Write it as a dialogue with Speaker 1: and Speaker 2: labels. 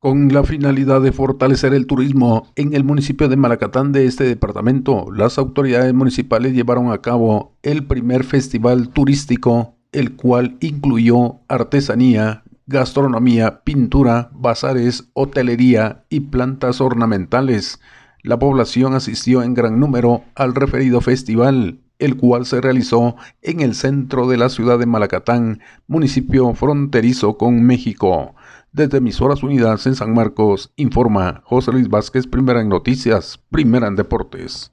Speaker 1: Con la finalidad de fortalecer el turismo en el municipio de Malacatán de este departamento, las autoridades municipales llevaron a cabo el primer festival turístico, el cual incluyó artesanía, gastronomía, pintura, bazares, hotelería y plantas ornamentales. La población asistió en gran número al referido festival, el cual se realizó en el centro de la ciudad de Malacatán, municipio fronterizo con México. Desde Emisoras Unidas en San Marcos, informa José Luis Vázquez, primera en noticias, primera en deportes.